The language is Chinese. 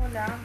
我俩